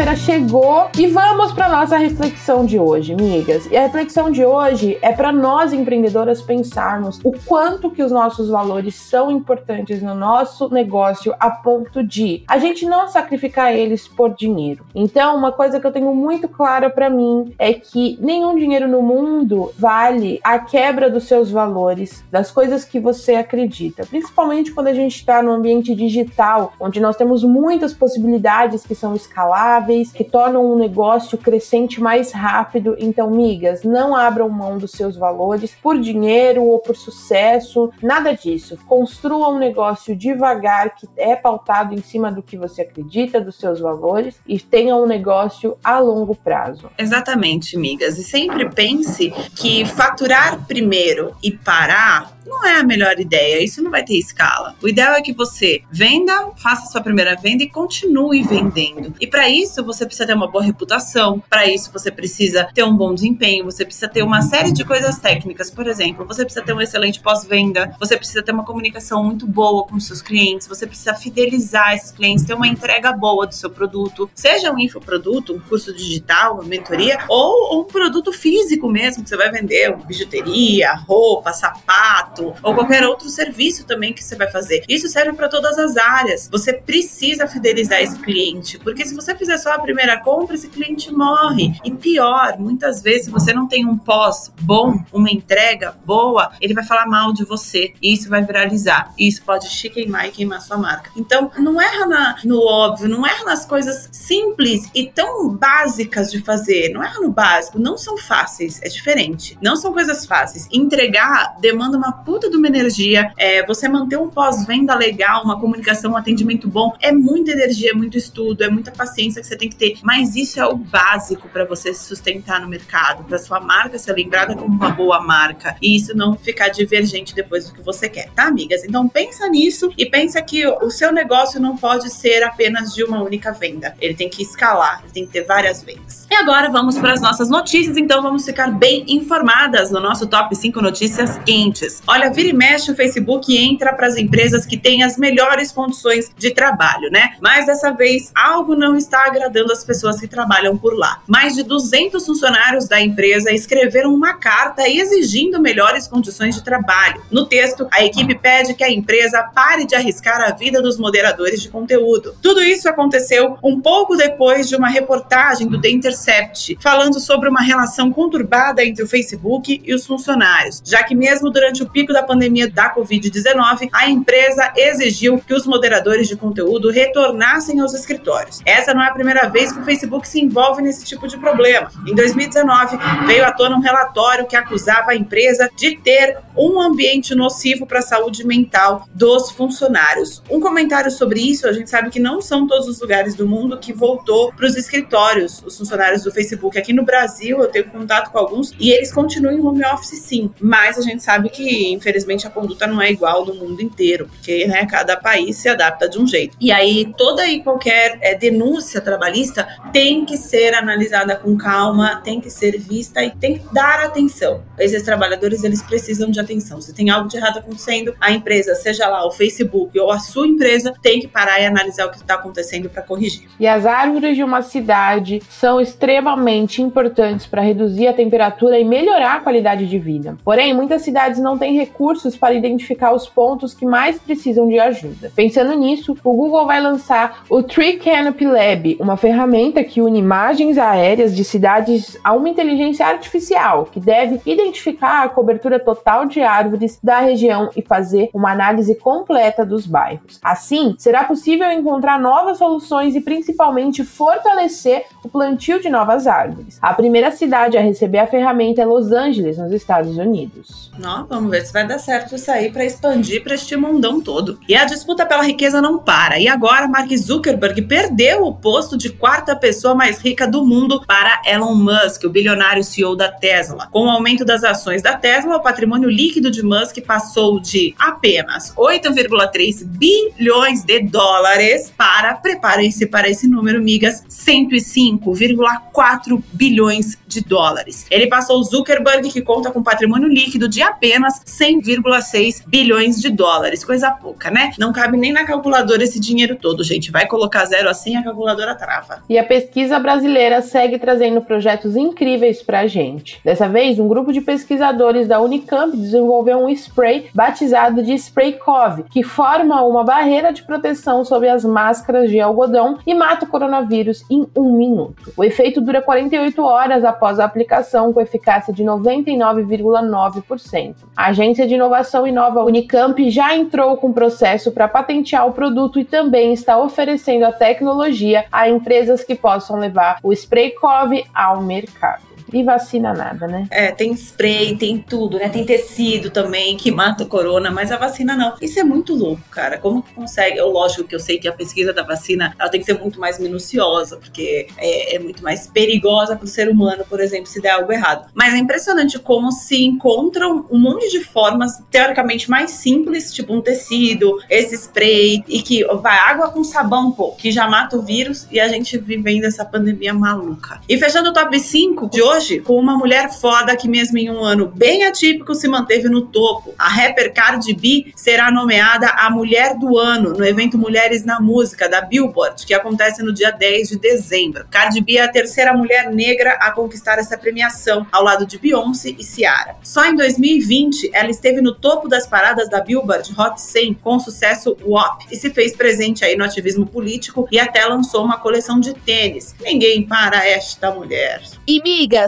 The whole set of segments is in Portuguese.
Quarta-feira chegou e vamos para nossa reflexão de hoje, amigas. E a reflexão de hoje é para nós empreendedoras pensarmos o quanto que os nossos valores são importantes no nosso negócio a ponto de a gente não sacrificar eles por dinheiro. Então, uma coisa que eu tenho muito clara para mim é que nenhum dinheiro no mundo vale a quebra dos seus valores, das coisas que você acredita, principalmente quando a gente está no ambiente digital, onde nós temos muitas possibilidades que são escaladas que tornam um negócio crescente mais rápido. Então, migas, não abram mão dos seus valores por dinheiro ou por sucesso, nada disso. Construa um negócio devagar que é pautado em cima do que você acredita, dos seus valores e tenha um negócio a longo prazo. Exatamente, migas. E sempre pense que faturar primeiro e parar não é a melhor ideia. Isso não vai ter escala. O ideal é que você venda, faça sua primeira venda e continue vendendo. E para isso você precisa ter uma boa reputação. Para isso você precisa ter um bom desempenho. Você precisa ter uma série de coisas técnicas. Por exemplo, você precisa ter um excelente pós-venda. Você precisa ter uma comunicação muito boa com seus clientes. Você precisa fidelizar esses clientes, ter uma entrega boa do seu produto, seja um infoproduto, um curso digital, uma mentoria ou um produto físico mesmo que você vai vender, bijuteria, roupa, sapato ou qualquer outro serviço também que você vai fazer. Isso serve para todas as áreas. Você precisa fidelizar esse cliente, porque se você fizer só a primeira compra, esse cliente morre. E pior, muitas vezes, se você não tem um pós bom, uma entrega boa, ele vai falar mal de você e isso vai viralizar. E isso pode te queimar e queimar sua marca. Então, não erra na, no óbvio, não erra nas coisas simples e tão básicas de fazer. Não erra no básico, não são fáceis, é diferente. Não são coisas fáceis. Entregar demanda uma puta de uma energia. É, você manter um pós-venda legal, uma comunicação, um atendimento bom, é muita energia, é muito estudo, é muita paciência que você tem que ter. Mas isso é o básico para você se sustentar no mercado, para sua marca ser lembrada como uma boa marca e isso não ficar divergente depois do que você quer, tá, amigas? Então pensa nisso e pensa que o seu negócio não pode ser apenas de uma única venda. Ele tem que escalar, ele tem que ter várias vendas. E agora vamos para as nossas notícias, então vamos ficar bem informadas no nosso top 5 notícias quentes. Olha, vira e mexe o Facebook entra para as empresas que têm as melhores condições de trabalho, né? Mas dessa vez algo não está agradando as pessoas que trabalham por lá. Mais de 200 funcionários da empresa escreveram uma carta exigindo melhores condições de trabalho. No texto, a equipe pede que a empresa pare de arriscar a vida dos moderadores de conteúdo. Tudo isso aconteceu um pouco depois de uma reportagem do The Intercept falando sobre uma relação conturbada entre o Facebook e os funcionários, já que mesmo durante o pico da pandemia da Covid-19, a empresa exigiu que os moderadores de conteúdo retornassem aos escritórios. Essa não é a primeira vez que o Facebook se envolve nesse tipo de problema. Em 2019, veio à tona um relatório que acusava a empresa de ter um ambiente nocivo para a saúde mental dos funcionários. Um comentário sobre isso, a gente sabe que não são todos os lugares do mundo que voltou para os escritórios, os funcionários do Facebook. Aqui no Brasil, eu tenho contato com alguns e eles continuam em home office sim, mas a gente sabe que infelizmente a conduta não é igual no mundo inteiro, porque né, cada país se adapta de um jeito. E aí toda e qualquer é, denúncia trabalhista tem que ser analisada com calma, tem que ser vista e tem que dar atenção. Esses trabalhadores eles precisam de atenção. Se tem algo de errado acontecendo, a empresa, seja lá o Facebook ou a sua empresa, tem que parar e analisar o que está acontecendo para corrigir. E as árvores de uma cidade são extremamente importantes para reduzir a temperatura e melhorar a qualidade de vida. Porém, muitas cidades não têm recursos para identificar os pontos que mais precisam de ajuda. Pensando nisso, o Google vai lançar o Tree Canopy Lab, uma ferramenta que une imagens aéreas de cidades a uma inteligência artificial que deve identificar a cobertura total de árvores da região e fazer uma análise completa dos bairros. Assim, será possível encontrar novas soluções e principalmente fortalecer o plantio de novas árvores. A primeira cidade a receber a ferramenta é Los Angeles, nos Estados Unidos. Não, vamos ver vai dar certo isso aí para expandir para este mundão todo. E a disputa pela riqueza não para. E agora Mark Zuckerberg perdeu o posto de quarta pessoa mais rica do mundo para Elon Musk, o bilionário CEO da Tesla. Com o aumento das ações da Tesla, o patrimônio líquido de Musk passou de apenas 8,3 bilhões de dólares para, preparem-se para esse número, migas, 105,4 bilhões de dólares. Ele passou Zuckerberg, que conta com patrimônio líquido de apenas 100,6 bilhões de dólares. Coisa pouca, né? Não cabe nem na calculadora esse dinheiro todo, gente. Vai colocar zero assim, a calculadora trava. E a pesquisa brasileira segue trazendo projetos incríveis pra gente. Dessa vez, um grupo de pesquisadores da Unicamp desenvolveu um spray batizado de Spray Cove, que forma uma barreira de proteção sobre as máscaras de algodão e mata o coronavírus em um minuto. O efeito dura 48 horas após a aplicação, com eficácia de 99,9%. A Agência de Inovação e Nova Unicamp já entrou com processo para patentear o produto e também está oferecendo a tecnologia a empresas que possam levar o Spray Cove ao mercado. E vacina nada, né? É, tem spray, tem tudo, né? Tem tecido também que mata o corona, mas a vacina não. Isso é muito louco, cara. Como que consegue? Eu, lógico que eu sei que a pesquisa da vacina ela tem que ser muito mais minuciosa, porque é, é muito mais perigosa para o ser humano, por exemplo, se der algo errado. Mas é impressionante como se encontram um monte de formas teoricamente mais simples, tipo um tecido, esse spray, e que vai água com sabão, pô, que já mata o vírus e a gente vivendo essa pandemia maluca. E fechando o top 5 de hoje, hoje com uma mulher foda que, mesmo em um ano bem atípico, se manteve no topo. A rapper Cardi B será nomeada a Mulher do Ano no evento Mulheres na Música da Billboard, que acontece no dia 10 de dezembro. Cardi B é a terceira mulher negra a conquistar essa premiação, ao lado de Beyoncé e Ciara. Só em 2020, ela esteve no topo das paradas da Billboard Hot 100 com o sucesso WAP e se fez presente aí no ativismo político e até lançou uma coleção de tênis. Ninguém para esta mulher. E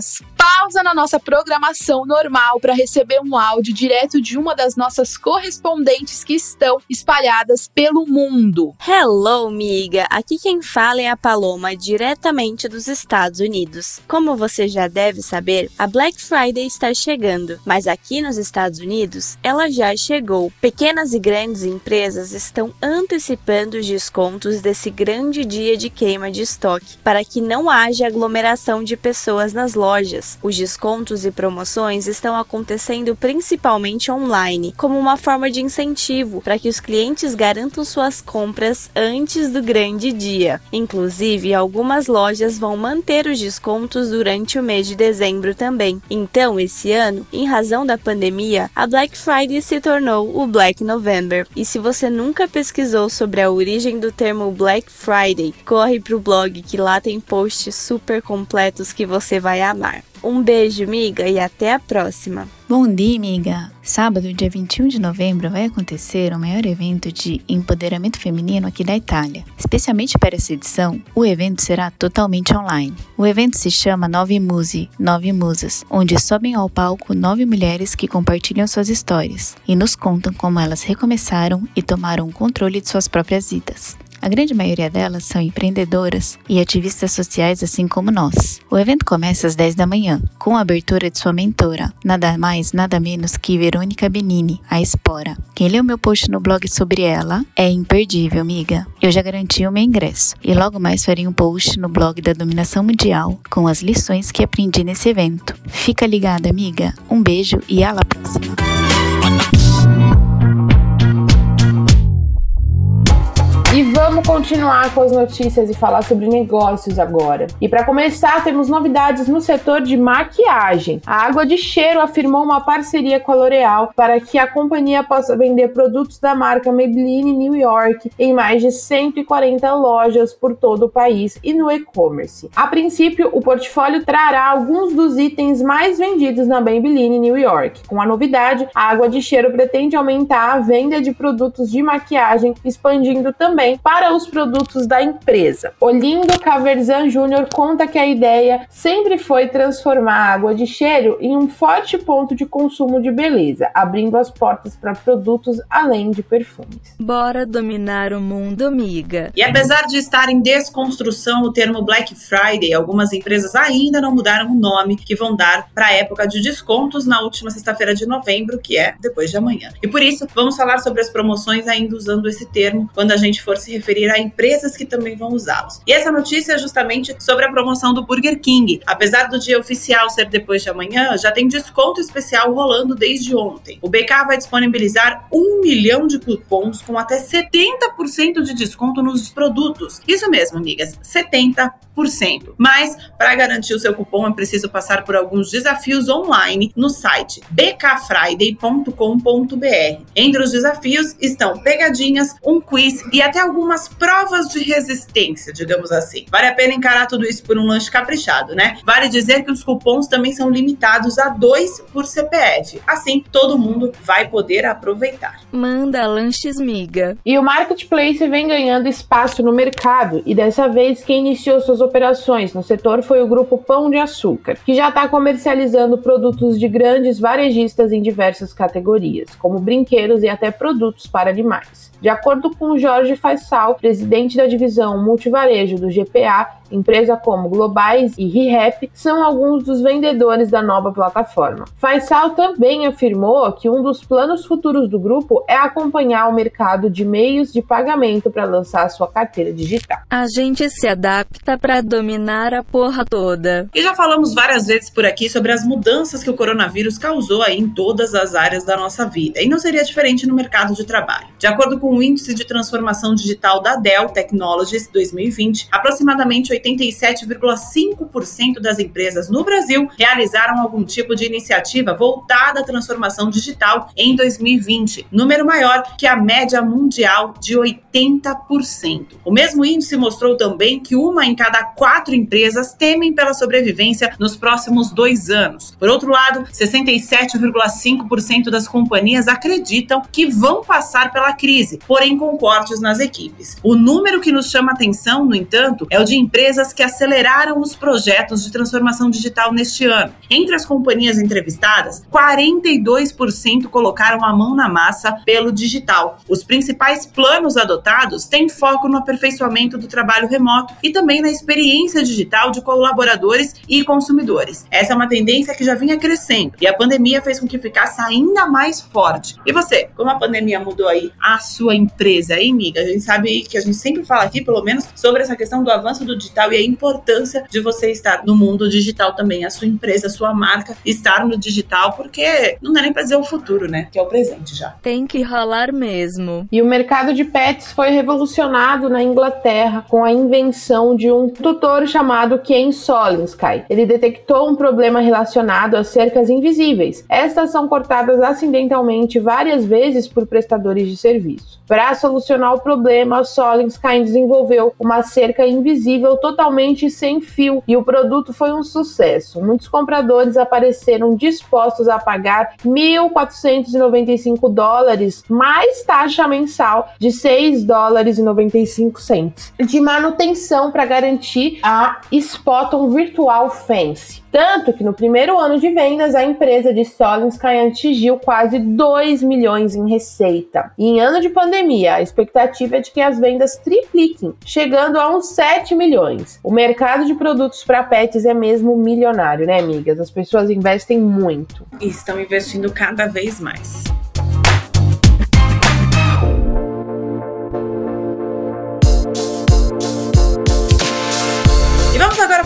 migas, pausa na nossa programação normal para receber um áudio direto de uma das nossas correspondentes que estão espalhadas pelo mundo. Hello, miga! Aqui quem fala é a Paloma, diretamente dos Estados Unidos. Como você já deve saber, a Black Friday está chegando, mas aqui nos Estados Unidos ela já chegou. Pequenas e grandes empresas estão antecipando os descontos desse grande dia de queima de estoque para que não haja aglomeração de pessoas nas lojas lojas. Os descontos e promoções estão acontecendo principalmente online, como uma forma de incentivo para que os clientes garantam suas compras antes do grande dia. Inclusive, algumas lojas vão manter os descontos durante o mês de dezembro também. Então, esse ano, em razão da pandemia, a Black Friday se tornou o Black November. E se você nunca pesquisou sobre a origem do termo Black Friday, corre para o blog que lá tem posts super completos que você vai amar. Um beijo, miga, e até a próxima. Bom dia, amiga! Sábado, dia 21 de novembro, vai acontecer o maior evento de empoderamento feminino aqui da Itália. Especialmente para essa edição, o evento será totalmente online. O evento se chama Nove Muse, Nove Musas, onde sobem ao palco nove mulheres que compartilham suas histórias e nos contam como elas recomeçaram e tomaram o controle de suas próprias vidas. A grande maioria delas são empreendedoras e ativistas sociais, assim como nós. O evento começa às 10 da manhã, com a abertura de sua mentora, nada mais, nada menos que Verônica Benini, a Espora. Quem leu meu post no blog sobre ela é imperdível, amiga. Eu já garanti o meu ingresso e logo mais farei um post no blog da Dominação Mundial com as lições que aprendi nesse evento. Fica ligada, amiga. Um beijo e à próxima. E vamos continuar com as notícias e falar sobre negócios agora. E para começar, temos novidades no setor de maquiagem. A Água de Cheiro afirmou uma parceria com a L'Oréal para que a companhia possa vender produtos da marca Maybelline New York em mais de 140 lojas por todo o país e no e-commerce. A princípio, o portfólio trará alguns dos itens mais vendidos na Maybelline New York. Com a novidade, a Água de Cheiro pretende aumentar a venda de produtos de maquiagem, expandindo também também para os produtos da empresa. Olindo Caverzan Júnior conta que a ideia sempre foi transformar a água de cheiro em um forte ponto de consumo de beleza, abrindo as portas para produtos além de perfumes. Bora dominar o mundo, amiga. E apesar de estar em desconstrução o termo Black Friday, algumas empresas ainda não mudaram o nome que vão dar para a época de descontos na última sexta-feira de novembro, que é depois de amanhã. E por isso, vamos falar sobre as promoções ainda usando esse termo quando a gente for se referir a empresas que também vão usá-los. E essa notícia é justamente sobre a promoção do Burger King. Apesar do dia oficial ser depois de amanhã, já tem desconto especial rolando desde ontem. O BK vai disponibilizar um milhão de cupons com até 70% de desconto nos produtos. Isso mesmo, amigas, 70%. Mas, para garantir o seu cupom, é preciso passar por alguns desafios online no site bkfriday.com.br. Entre os desafios estão pegadinhas, um quiz e até algumas provas de resistência, digamos assim. Vale a pena encarar tudo isso por um lanche caprichado, né? Vale dizer que os cupons também são limitados a dois por CPF. Assim, todo mundo vai poder aproveitar. Manda lanches, miga. E o marketplace vem ganhando espaço no mercado e dessa vez quem iniciou suas operações no setor foi o grupo Pão de Açúcar, que já está comercializando produtos de grandes varejistas em diversas categorias, como brinquedos e até produtos para animais. De acordo com Jorge Faisal, presidente da divisão multivarejo do GPA, empresa como Globais e ReHap são alguns dos vendedores da nova plataforma. Faisal também afirmou que um dos planos futuros do grupo é acompanhar o mercado de meios de pagamento para lançar sua carteira digital. A gente se adapta para dominar a porra toda. E já falamos várias vezes por aqui sobre as mudanças que o coronavírus causou aí em todas as áreas da nossa vida, e não seria diferente no mercado de trabalho. De acordo com o Índice de Transformação Digital da Dell Technologies 2020, aproximadamente 87,5% das empresas no Brasil realizaram algum tipo de iniciativa voltada à transformação digital em 2020, número maior que a média mundial de 80%. O mesmo índice mostrou também que uma em cada quatro empresas temem pela sobrevivência nos próximos dois anos. Por outro lado, 67,5% das companhias acreditam que vão passar pela crise, porém com cortes nas equipes. O número que nos chama atenção, no entanto, é o de empresas que aceleraram os projetos de transformação digital neste ano. Entre as companhias entrevistadas, 42% colocaram a mão na massa pelo digital. Os principais planos adotados têm foco no aperfeiçoamento do trabalho remoto e também na experiência digital de colaboradores e consumidores. Essa é uma tendência que já vinha crescendo e a pandemia fez com que ficasse ainda mais forte. E você, como a pandemia mudou aí a sua empresa, hein, amiga? A gente sabe que a gente sempre fala aqui, pelo menos, sobre essa questão do avanço do digital e a importância de você estar no mundo digital também, a sua empresa, a sua marca estar no digital, porque não dá nem para dizer o futuro, né? Que é o presente já. Tem que rolar mesmo. E o mercado de pets foi revolucionado na Inglaterra com a invenção de um tutor chamado Ken Solinsky. Ele detectou um problema relacionado às cercas invisíveis. Estas são cortadas acidentalmente várias vezes por prestadores de serviço. Para solucionar o problema, Solinsky desenvolveu uma cerca invisível totalmente sem fio e o produto foi um sucesso. Muitos compradores apareceram dispostos a pagar 1.495 dólares mais taxa mensal de 6 dólares e 95 cents de manutenção para garantir a Spotton Virtual Fence. Tanto que no primeiro ano de vendas, a empresa de Solinsky atingiu quase 2 milhões em receita. E em ano de pandemia, a expectativa é de que as vendas tripliquem, chegando a uns 7 milhões. O mercado de produtos para pets é mesmo milionário, né, amigas? As pessoas investem muito. E estão investindo cada vez mais.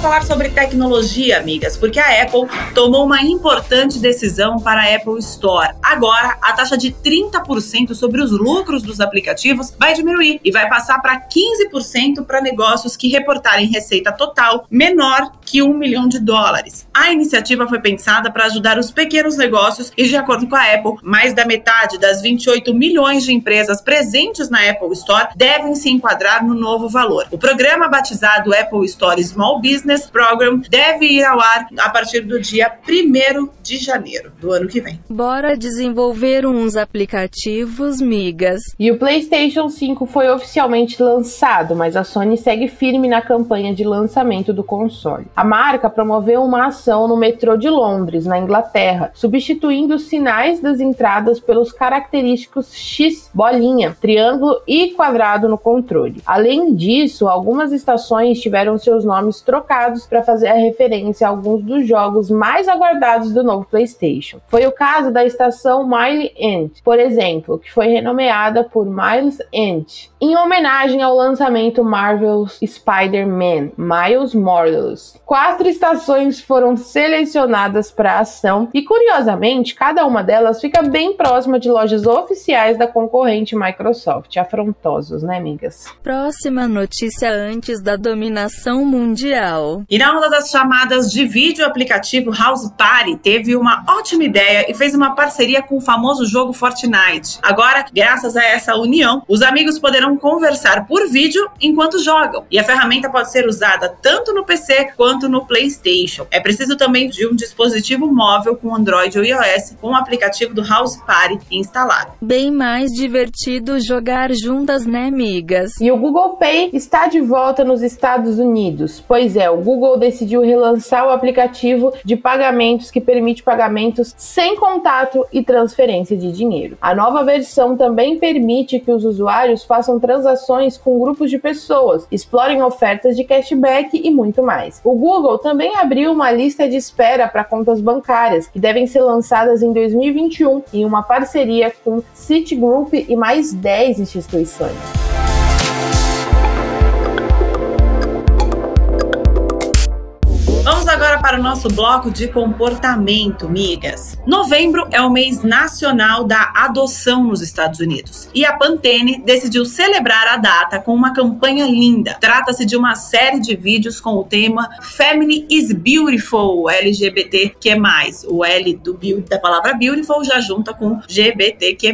Falar sobre tecnologia, amigas, porque a Apple tomou uma importante decisão para a Apple Store. Agora, a taxa de 30% sobre os lucros dos aplicativos vai diminuir e vai passar para 15% para negócios que reportarem receita total menor que um milhão de dólares. A iniciativa foi pensada para ajudar os pequenos negócios e, de acordo com a Apple, mais da metade das 28 milhões de empresas presentes na Apple Store devem se enquadrar no novo valor. O programa batizado Apple Store Small Business Program deve ir ao ar a partir do dia 1 de janeiro do ano que vem. Bora desenvolver uns aplicativos, migas. E o PlayStation 5 foi oficialmente lançado, mas a Sony segue firme na campanha de lançamento do console. A marca promoveu uma ação no metrô de Londres, na Inglaterra, substituindo os sinais das entradas pelos característicos X, bolinha, triângulo e quadrado no controle. Além disso, algumas estações tiveram seus nomes trocados para fazer a referência a alguns dos jogos mais aguardados do novo PlayStation. Foi o caso da estação Mile End, por exemplo, que foi renomeada por Miles End, em homenagem ao lançamento Marvel's Spider-Man Miles Morales. Quatro estações foram selecionadas para a ação e, curiosamente, cada uma delas fica bem próxima de lojas oficiais da concorrente Microsoft. Afrontosos, né, amigas? Próxima notícia antes da dominação mundial. E na onda das chamadas de vídeo, o aplicativo House Party teve uma ótima ideia e fez uma parceria com o famoso jogo Fortnite. Agora, graças a essa união, os amigos poderão conversar por vídeo enquanto jogam. E a ferramenta pode ser usada tanto no PC quanto no PlayStation. É preciso também de um dispositivo móvel com Android ou iOS com o aplicativo do House Party instalado. Bem mais divertido jogar juntas, né, amigas? E o Google Pay está de volta nos Estados Unidos. Pois é, o Google decidiu relançar o aplicativo de pagamentos que permite pagamentos sem contato e transferência de dinheiro. A nova versão também permite que os usuários façam transações com grupos de pessoas, explorem ofertas de cashback e muito mais. O Google também abriu uma lista de espera para contas bancárias, que devem ser lançadas em 2021 em uma parceria com Citigroup e mais 10 instituições. Para o nosso bloco de comportamento, migas. Novembro é o mês nacional da adoção nos Estados Unidos e a Pantene decidiu celebrar a data com uma campanha linda. Trata-se de uma série de vídeos com o tema Family is Beautiful, LGBTQ+. O L do da palavra beautiful já junta com GBTQ+,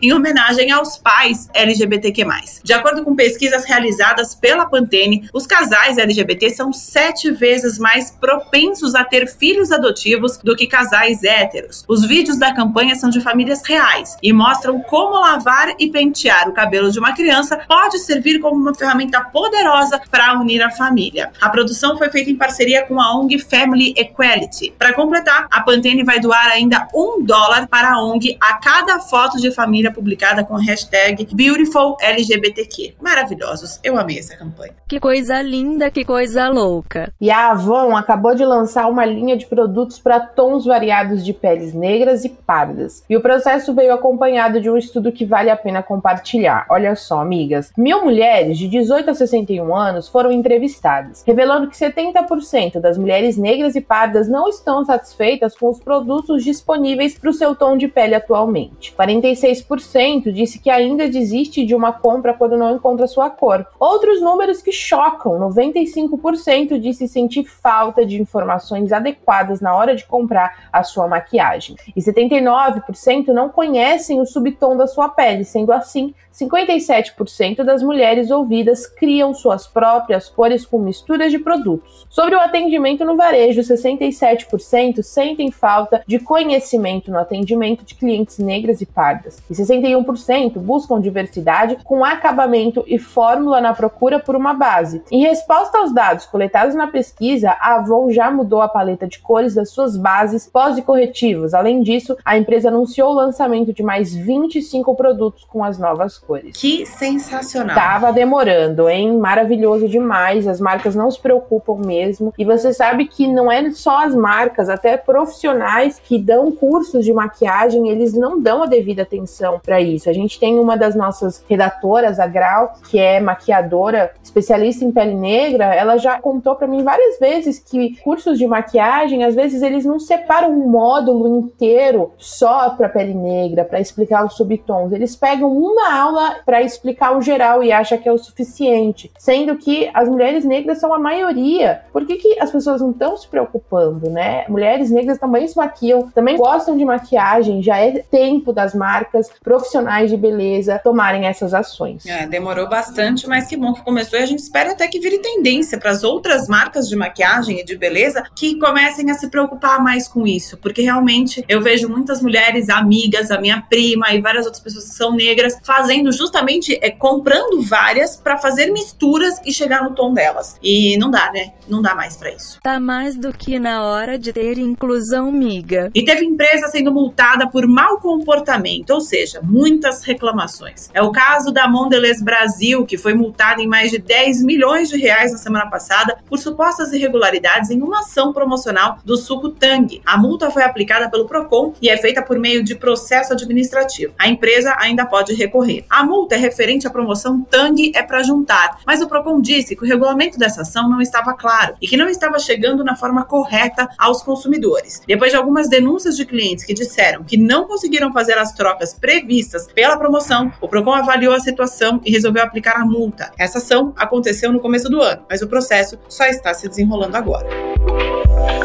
em homenagem aos pais LGBTQ+. De acordo com pesquisas realizadas pela Pantene, os casais LGBT são sete vezes mais propensos a ter filhos adotivos do que casais héteros. Os vídeos da campanha são de famílias reais e mostram como lavar e pentear o cabelo de uma criança pode servir como uma ferramenta poderosa para unir a família. A produção foi feita em parceria com a ONG Family Equality. Para completar, a Pantene vai doar ainda um dólar para a ONG a cada foto de família publicada com a hashtag BeautifulLGBTQ. Maravilhosos, eu amei essa campanha. Que coisa linda, que coisa louca. E a Avon acabou de lançar uma linha de produtos para tons variados de peles negras e pardas. E o processo veio acompanhado de um estudo que vale a pena compartilhar. Olha só, amigas. Mil mulheres de 18 a 61 anos foram entrevistadas, revelando que 70% das mulheres negras e pardas não estão satisfeitas com os produtos disponíveis para o seu tom de pele atualmente. 46% disse que ainda desiste de uma compra quando não encontra sua cor. Outros números que chocam: 95% disse sentir falta falta de informações adequadas na hora de comprar a sua maquiagem. E 79% não conhecem o subtom da sua pele, sendo assim, 57% das mulheres ouvidas criam suas próprias cores com misturas de produtos. Sobre o atendimento no varejo, 67% sentem falta de conhecimento no atendimento de clientes negras e pardas, e 61% buscam diversidade com acabamento e fórmula na procura por uma base. Em resposta aos dados coletados na pesquisa, a Avon já mudou a paleta de cores das suas bases pós e corretivos. Além disso, a empresa anunciou o lançamento de mais 25 produtos com as novas cores. Que sensacional! Tava demorando, hein? Maravilhoso demais. As marcas não se preocupam mesmo. E você sabe que não é só as marcas, até profissionais que dão cursos de maquiagem, eles não dão a devida atenção para isso. A gente tem uma das nossas redatoras, a Grau, que é maquiadora, especialista em pele negra, ela já contou para mim várias vezes que cursos de maquiagem, às vezes eles não separam um módulo inteiro só para pele negra, para explicar os subtons. Eles pegam uma aula para explicar o geral e acham que é o suficiente, sendo que as mulheres negras são a maioria. Por que, que as pessoas não estão se preocupando, né? Mulheres negras também se maquiam, também gostam de maquiagem, já é tempo das marcas profissionais de beleza tomarem essas ações. É, demorou bastante, mas que bom que começou e a gente espera até que vire tendência para as outras marcas de maquiagem e de beleza que comecem a se preocupar mais com isso, porque realmente eu vejo muitas mulheres amigas, a minha prima e várias outras pessoas que são negras fazendo justamente é, comprando várias para fazer misturas e chegar no tom delas. E não dá, né? Não dá mais para isso. Tá mais do que na hora de ter inclusão, miga. E teve empresa sendo multada por mau comportamento, ou seja, muitas reclamações. É o caso da Mondelez Brasil, que foi multada em mais de 10 milhões de reais na semana passada por supostas irregularidades em uma ação promocional do suco Tang. A multa foi aplicada pelo Procon e é feita por meio de processo administrativo. A empresa ainda pode recorrer. A multa é referente à promoção Tang é para juntar, mas o Procon disse que o regulamento dessa ação não estava claro e que não estava chegando na forma correta aos consumidores. Depois de algumas denúncias de clientes que disseram que não conseguiram fazer as trocas previstas pela promoção, o Procon avaliou a situação e resolveu aplicar a multa. Essa ação aconteceu no começo do ano, mas o processo só está se desenrolando agora. Thank you.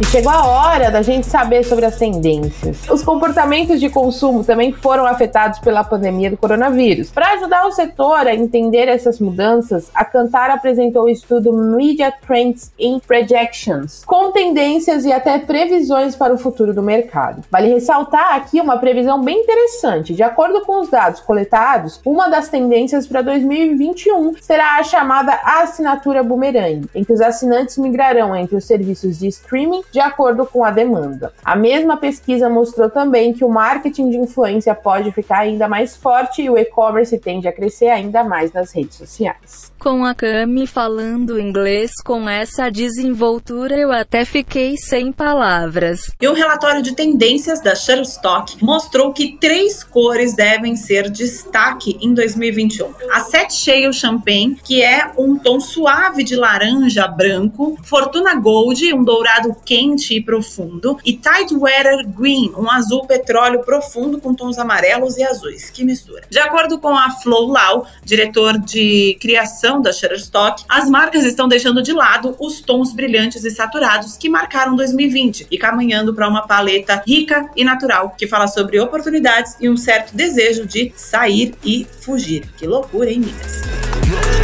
E chegou a hora da gente saber sobre as tendências. Os comportamentos de consumo também foram afetados pela pandemia do coronavírus. Para ajudar o setor a entender essas mudanças, a Cantar apresentou o estudo Media Trends in Projections, com tendências e até previsões para o futuro do mercado. Vale ressaltar aqui uma previsão bem interessante. De acordo com os dados coletados, uma das tendências para 2021 será a chamada assinatura boomerang, em que os assinantes migrarão entre os serviços de streaming de acordo com a demanda. A mesma pesquisa mostrou também que o marketing de influência pode ficar ainda mais forte e o e-commerce tende a crescer ainda mais nas redes sociais. Com a Cami falando inglês com essa desenvoltura, eu até fiquei sem palavras. E um relatório de tendências da Shutterstock mostrou que três cores devem ser destaque em 2021. A Set Shale Champagne, que é um tom suave de laranja branco, Fortuna Gold, um dourado quente e profundo, e Tidewater Green, um azul petróleo profundo com tons amarelos e azuis. Que mistura. De acordo com a Flow Lau, diretor de criação da Shutterstock, as marcas estão deixando de lado os tons brilhantes e saturados que marcaram 2020 e caminhando para uma paleta rica e natural que fala sobre oportunidades e um certo desejo de sair e fugir. Que loucura, hein, migas?